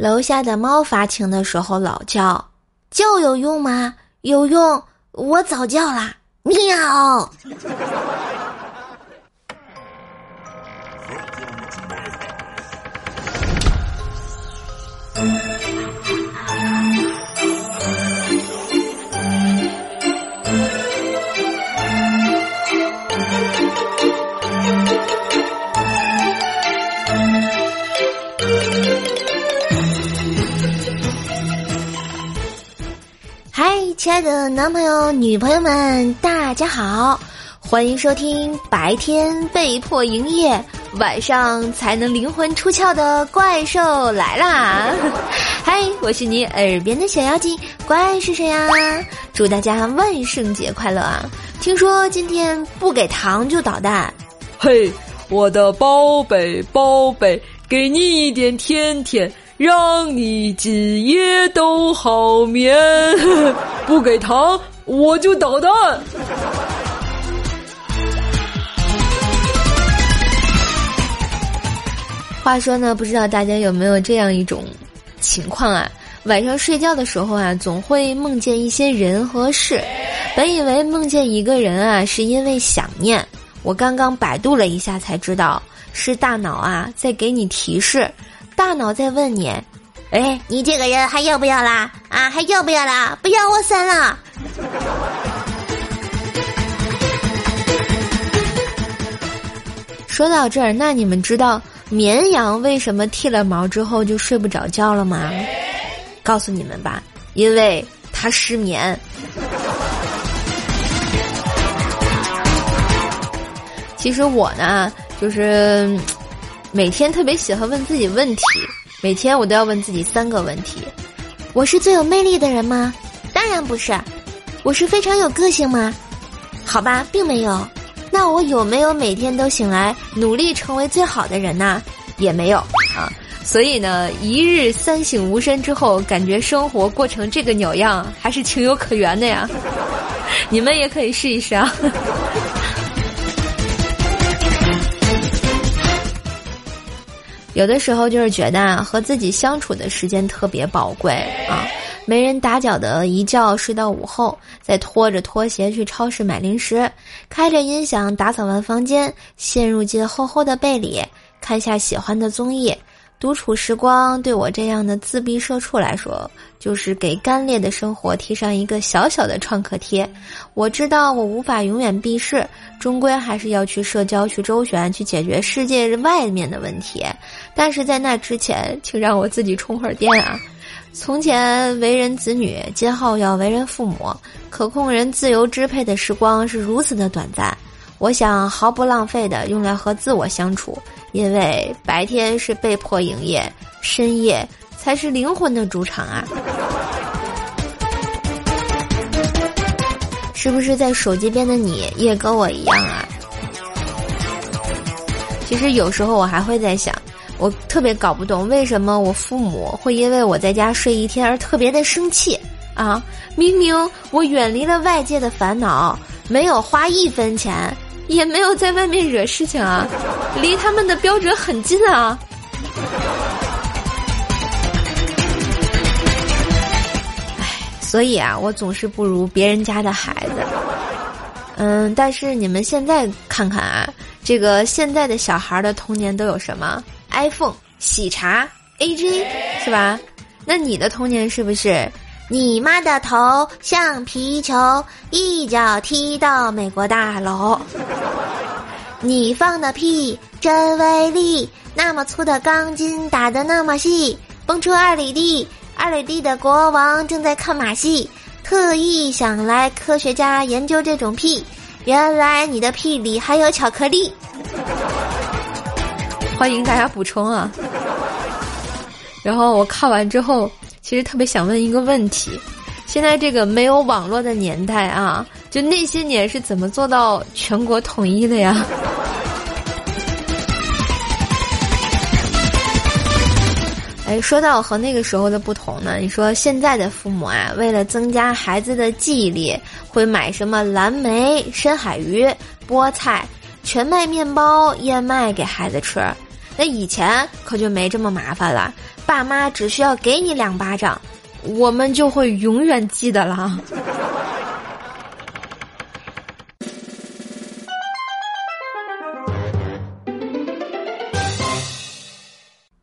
楼下的猫发情的时候老叫，叫有用吗？有用，我早叫啦，喵。亲爱的男朋友、女朋友们，大家好，欢迎收听白天被迫营业，晚上才能灵魂出窍的怪兽来啦！嗨，我是你耳边的小妖精，怪是谁呀？祝大家万圣节快乐啊！听说今天不给糖就捣蛋，嘿，我的宝贝宝贝，给你一点甜甜。让你今夜都好眠，不给糖我就捣蛋。话说呢，不知道大家有没有这样一种情况啊？晚上睡觉的时候啊，总会梦见一些人和事。本以为梦见一个人啊，是因为想念，我刚刚百度了一下才知道，是大脑啊在给你提示。大脑在问你：“哎，你这个人还要不要啦？啊，还要不要啦？不要我删了。”说到这儿，那你们知道绵羊为什么剃了毛之后就睡不着觉了吗？告诉你们吧，因为它失眠。其实我呢，就是。每天特别喜欢问自己问题，每天我都要问自己三个问题：我是最有魅力的人吗？当然不是。我是非常有个性吗？好吧，并没有。那我有没有每天都醒来努力成为最好的人呢？也没有啊。所以呢，一日三省吾身之后，感觉生活过成这个鸟样，还是情有可原的呀。你们也可以试一试啊。有的时候就是觉得啊，和自己相处的时间特别宝贵啊，没人打搅的一觉睡到午后，再拖着拖鞋去超市买零食，开着音响打扫完房间，陷入进厚厚的被里，看下喜欢的综艺。独处时光对我这样的自闭社畜来说，就是给干裂的生活贴上一个小小的创可贴。我知道我无法永远避世，终归还是要去社交、去周旋、去解决世界外面的问题。但是在那之前，请让我自己充会儿电啊！从前为人子女，今后要为人父母，可控人自由支配的时光是如此的短暂。我想毫不浪费的用来和自我相处，因为白天是被迫营业，深夜才是灵魂的主场啊！是不是在手机边的你也跟我一样啊？其实有时候我还会在想，我特别搞不懂为什么我父母会因为我在家睡一天而特别的生气啊！明明我远离了外界的烦恼，没有花一分钱。也没有在外面惹事情啊，离他们的标准很近啊。唉，所以啊，我总是不如别人家的孩子。嗯，但是你们现在看看啊，这个现在的小孩的童年都有什么？iPhone、喜茶、AJ，是吧？那你的童年是不是？你妈的头像皮球，一脚踢到美国大楼。你放的屁真威力，那么粗的钢筋打得那么细，蹦出二里地，二里地的国王正在看马戏，特意想来科学家研究这种屁，原来你的屁里还有巧克力。欢迎大家补充啊！然后我看完之后。其实特别想问一个问题：现在这个没有网络的年代啊，就那些年是怎么做到全国统一的呀？哎，说到和那个时候的不同呢，你说现在的父母啊，为了增加孩子的记忆力，会买什么蓝莓、深海鱼、菠菜、全麦面包、燕麦给孩子吃。那以前可就没这么麻烦了。爸妈只需要给你两巴掌，我们就会永远记得了。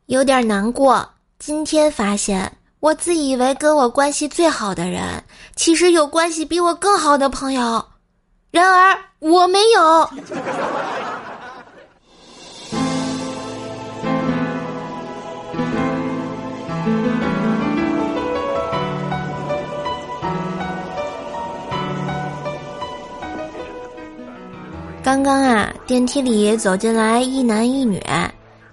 有点难过，今天发现我自以为跟我关系最好的人，其实有关系比我更好的朋友，然而我没有。刚刚啊，电梯里走进来一男一女，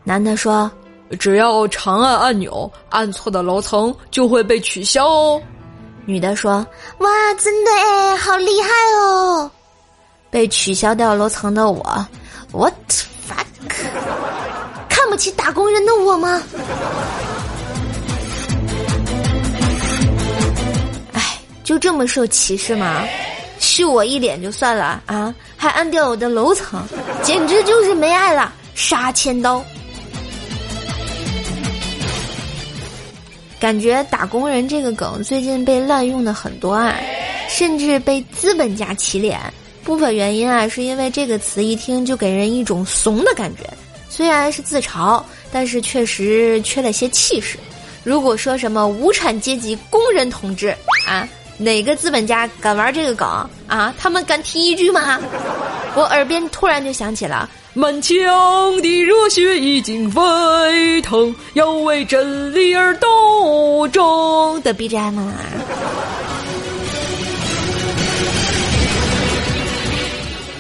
男的说。只要长按按钮，按错的楼层就会被取消哦。女的说：“哇，真的哎，好厉害哦！”被取消掉楼层的我，what fuck？看不起打工人的我吗？哎，就这么受歧视吗？秀我一脸就算了啊，还按掉我的楼层，简直就是没爱了，杀千刀！感觉打工人这个梗最近被滥用的很多啊，甚至被资本家起脸。部分原因啊，是因为这个词一听就给人一种怂的感觉。虽然是自嘲，但是确实缺了些气势。如果说什么无产阶级工人同志啊，哪个资本家敢玩这个梗啊？他们敢提一句吗？我耳边突然就响起了。满腔的热血已经沸腾，要为真理而斗争的 BGM 啊！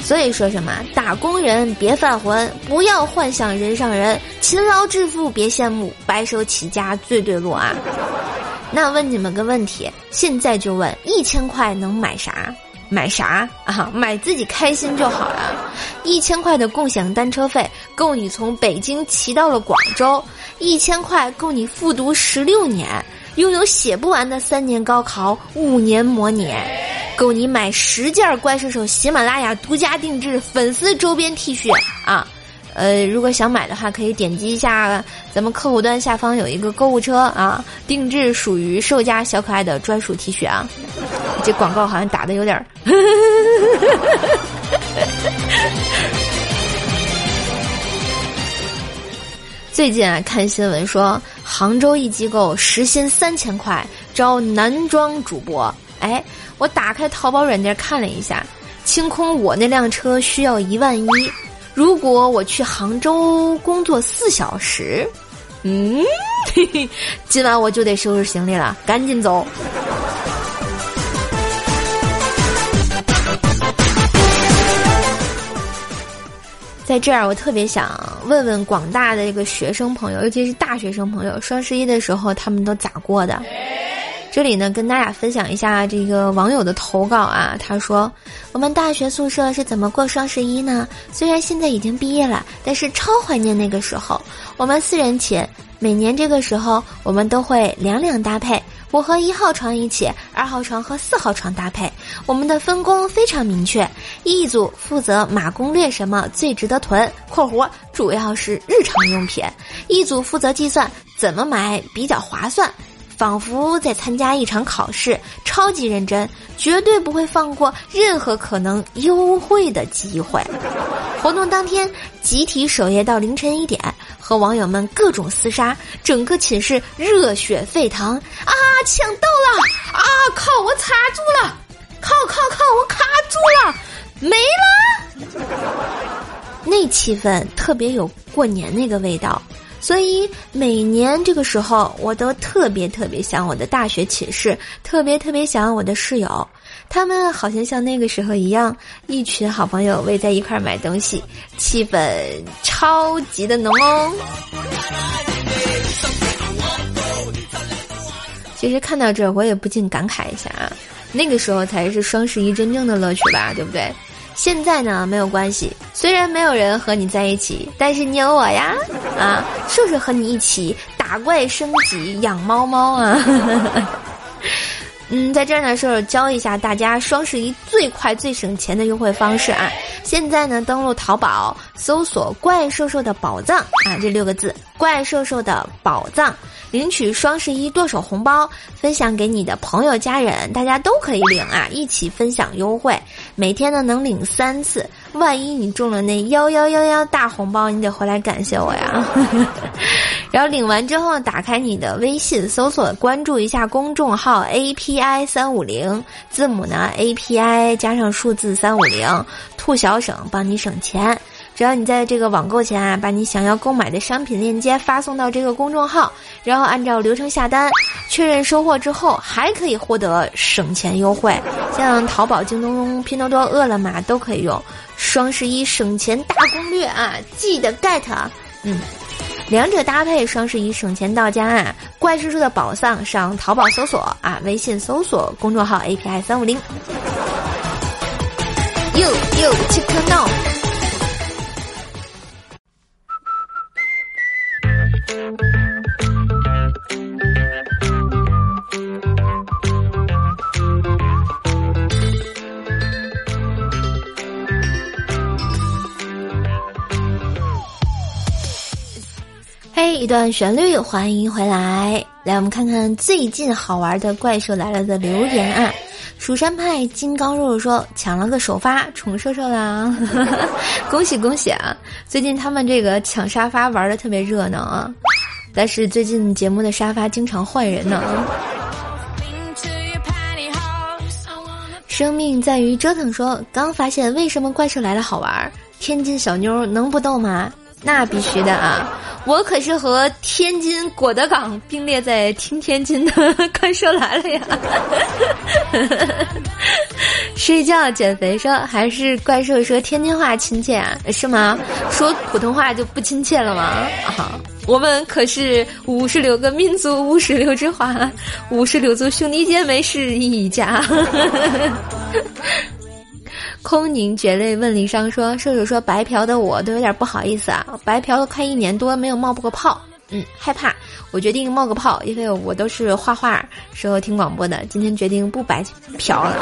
所以说什么打工人别犯浑，不要幻想人上人，勤劳致富别羡慕，白手起家最对路啊！那问你们个问题，现在就问：一千块能买啥？买啥啊？买自己开心就好了。一千块的共享单车费够你从北京骑到了广州，一千块够你复读十六年，拥有写不完的三年高考、五年模拟，够你买十件怪兽手喜马拉雅独家定制粉丝周边 T 恤啊！呃，如果想买的话，可以点击一下咱们客户端下方有一个购物车啊，定制属于售家小可爱的专属 T 恤啊。这广告好像打的有点儿。最近啊，看新闻说，杭州一机构时薪三千块招男装主播。哎，我打开淘宝软件看了一下，清空我那辆车需要一万一。如果我去杭州工作四小时，嗯，嘿嘿，今晚我就得收拾行李了，赶紧走。在这儿，我特别想问问广大的这个学生朋友，尤其是大学生朋友，双十一的时候他们都咋过的？这里呢，跟大家分享一下这个网友的投稿啊。他说：“我们大学宿舍是怎么过双十一呢？虽然现在已经毕业了，但是超怀念那个时候。我们四人寝，每年这个时候我们都会两两搭配。我和一号床一起，二号床和四号床搭配。我们的分工非常明确，一组负责码攻略什么最值得囤（括弧主要是日常用品），一组负责计算怎么买比较划算。”仿佛在参加一场考试，超级认真，绝对不会放过任何可能优惠的机会。活动当天，集体守夜到凌晨一点，和网友们各种厮杀，整个寝室热血沸腾啊！抢到了啊！靠！我卡住了！靠靠靠！我卡住了！没了！那气氛特别有过年那个味道。所以每年这个时候，我都特别特别想我的大学寝室，特别特别想我的室友，他们好像像那个时候一样，一群好朋友围在一块儿买东西，气氛超级的浓哦。其实看到这儿，我也不禁感慨一下啊，那个时候才是双十一真正的乐趣吧，对不对？现在呢没有关系，虽然没有人和你在一起，但是你有我呀，啊，是不是和你一起打怪升级养猫猫啊？嗯，在这儿呢，是教一下大家双十一最快最省钱的优惠方式啊！现在呢，登录淘宝搜索“怪兽兽的宝藏”啊，这六个字“怪兽兽的宝藏”，领取双十一剁手红包，分享给你的朋友家人，大家都可以领啊，一起分享优惠。每天呢能领三次，万一你中了那幺幺幺幺大红包，你得回来感谢我呀。然后领完之后，打开你的微信，搜索关注一下公众号 API 三五零，字母呢 API 加上数字三五零，兔小省帮你省钱。只要你在这个网购前啊，把你想要购买的商品链接发送到这个公众号，然后按照流程下单，确认收货之后，还可以获得省钱优惠。像淘宝、京东、拼多多、饿了么都可以用。双十一省钱大攻略啊，记得 get，啊嗯。两者搭配，双十一省钱到家啊！怪叔叔的宝藏，上淘宝搜索啊，微信搜索公众号 API 三五零。哟哟，切克闹。一段旋律，欢迎回来。来，我们看看最近好玩的怪兽来了的留言啊！蜀山派金刚肉肉说抢了个首发，宠兽兽啦！恭喜恭喜啊！最近他们这个抢沙发玩的特别热闹啊，但是最近节目的沙发经常换人呢。生命在于折腾说刚发现为什么怪兽来了好玩，天津小妞能不逗吗？那必须的啊！我可是和天津果德港并列在听天津的 怪兽来了呀！睡觉减肥说还是怪兽说天津话亲切啊？是吗？说普通话就不亲切了吗？啊！我们可是五十六个民族，五十六枝花，五十六族兄弟姐妹是一家。空凝绝泪问李商说：“射手说白嫖的我都有点不好意思啊，白嫖了快一年多没有冒过泡，嗯，害怕。我决定冒个泡，因为我都是画画时候听广播的，今天决定不白嫖了。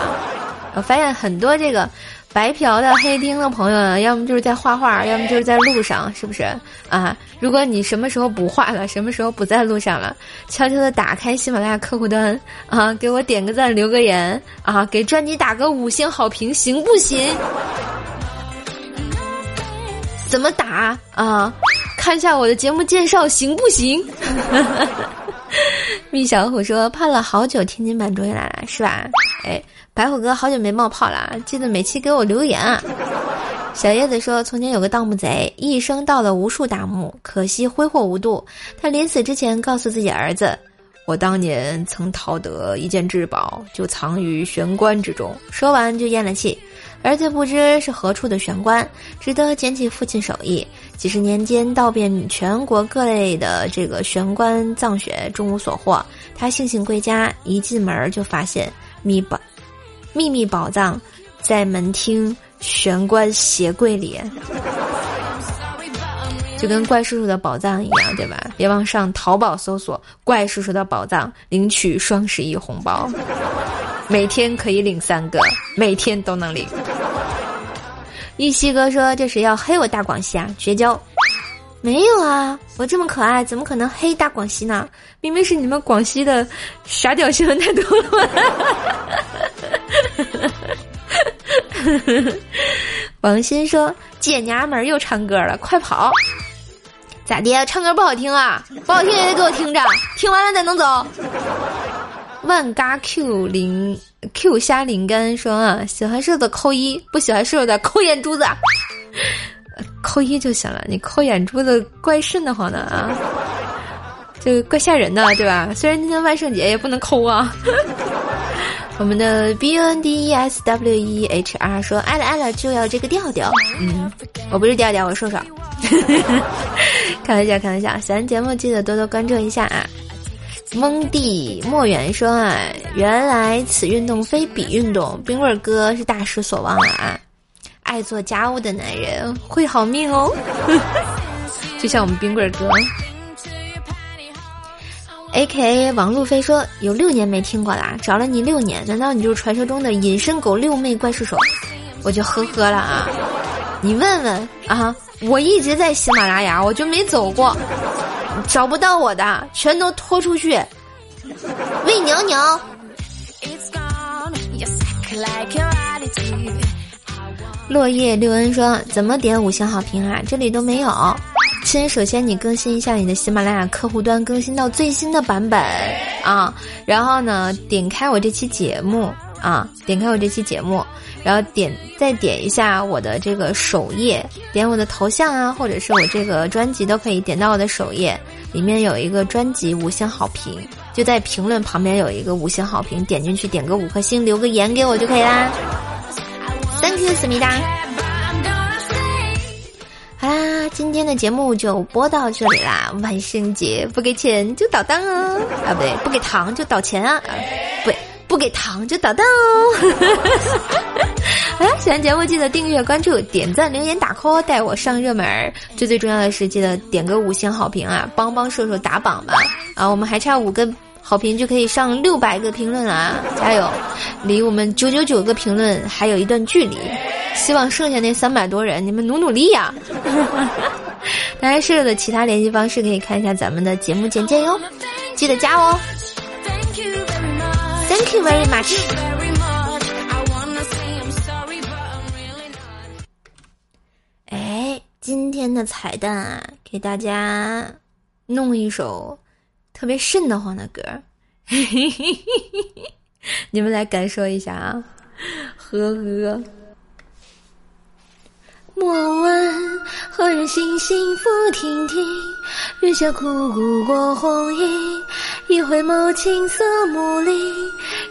我发现很多这个。”白嫖的黑听的朋友，要么就是在画画，要么就是在路上，是不是啊？如果你什么时候不画了，什么时候不在路上了，悄悄的打开喜马拉雅客户端啊，给我点个赞，留个言啊，给专辑打个五星好评，行不行？怎么打啊？看一下我的节目介绍，行不行？蜜小虎说：“盼了好久，天津版终于来了，是吧？”哎。白虎哥好久没冒泡了，记得每期给我留言啊！小叶子说：“从前有个盗墓贼，一生盗了无数大墓，可惜挥霍无度。他临死之前告诉自己儿子：‘我当年曾淘得一件至宝，就藏于玄关之中。’说完就咽了气。儿子不知是何处的玄关，只得捡起父亲手艺，几十年间盗遍全国各类的这个玄关藏穴，终无所获。他悻悻归家，一进门就发现密宝。”秘密宝藏在门厅玄关鞋柜里，就跟怪叔叔的宝藏一样，对吧？别忘上淘宝搜索“怪叔叔的宝藏”，领取双十一红包，每天可以领三个，每天都能领。玉溪哥说：“这是要黑我大广西啊？绝交！没有啊，我这么可爱，怎么可能黑大广西呢？明明是你们广西的傻屌新闻太多了。” 王鑫说：“姐娘们儿又唱歌了，快跑！咋的？唱歌不好听啊？不好听也得给我听着，听完了才能走。”万嘎 Q 零 Q 虾灵干说：“啊，喜欢瘦的扣一，不喜欢瘦的扣眼珠子，扣一就行了。你扣眼珠子怪瘆得慌的啊，就怪吓人的，对吧？虽然今天万圣节也不能抠啊。”我们的 B N D E S W E H R 说爱了爱了就要这个调调，嗯，我不是调调，我瘦瘦，开玩笑开玩笑，喜欢节目记得多多关注一下啊。蒙蒂莫远说啊，原来此运动非彼运动，冰棍哥是大失所望了啊！爱做家务的男人会好命哦，就像我们冰棍哥。A K A 王路飞说有六年没听过啦，找了你六年，难道你就是传说中的隐身狗六妹怪兽手？我就呵呵了啊！你问问啊，我一直在喜马拉雅，我就没走过，找不到我的全都拖出去。喂，牛牛。落叶六恩说：“怎么点五星好评啊？这里都没有。亲，首先你更新一下你的喜马拉雅客户端，更新到最新的版本啊。然后呢，点开我这期节目啊，点开我这期节目，然后点再点一下我的这个首页，点我的头像啊，或者是我这个专辑都可以点到我的首页，里面有一个专辑五星好评，就在评论旁边有一个五星好评，点进去点个五颗星，留个言给我就可以啦。” Thank you，思密达。今天的节目就播到这里啦。万圣节不给钱就捣蛋哦，啊不对，不给糖就捣钱啊，不对，不给糖就捣蛋哦。好啦，喜欢节目记得订阅、关注、点赞、留言、打 call，带我上热门儿。最最重要的是，记得点个五星好评啊，帮帮射手打榜吧。啊，我们还差五个。好评就可以上六百个评论啊！加油，离我们九九九个评论还有一段距离。希望剩下那三百多人，你们努努力呀！当然，设的其他联系方式可以看一下咱们的节目简介哟，记得加哦。Thank you very much。哎，今天的彩蛋啊，给大家弄一首。特别瘆得慌的歌，你们来感受一下啊！呵呵。莫问何人行幸福亭亭，月下枯骨过红衣。一回眸青涩目里，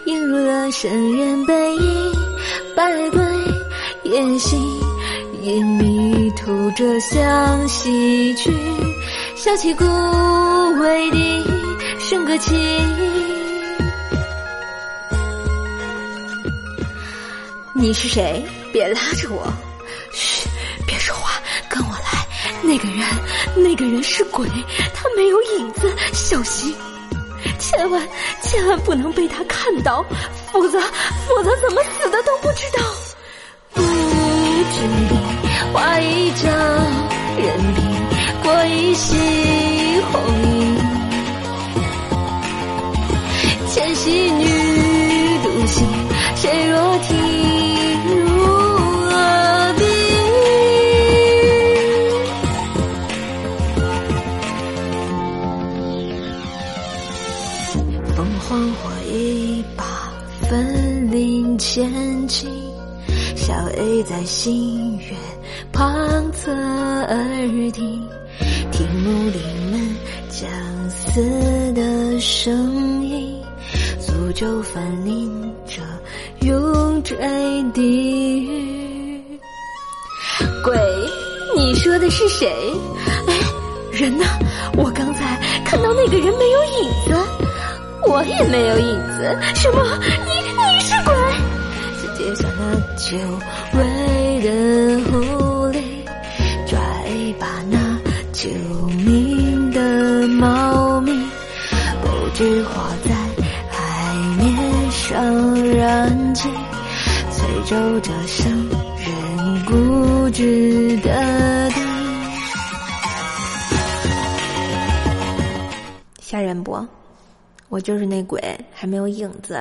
映入了圣人背影。百对烟心，隐秘吐着香西去，小起孤微地。生个情，你是谁？别拉着我！嘘，别说话，跟我来。那个人，那个人是鬼，他没有影子，小心！千万千万不能被他看到，否则否则怎么死的都不知道。不知画一张，任凭过一夕红衣。千禧凤凰花一把，分林千顷。小 A 在新月旁侧耳听，听木林们相思的声音。诅咒翻临着永坠地狱。鬼，你说的是谁？哎，人呢？我刚才看到那个人没有影子，我也没有影子。什么？你你是鬼？世界上那久违的狐狸，抓一把那救命的猫咪，不知花在海面。上燃起，催奏着生人固执的地。吓人不？我就是那鬼，还没有影子。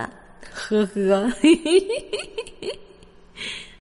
呵呵。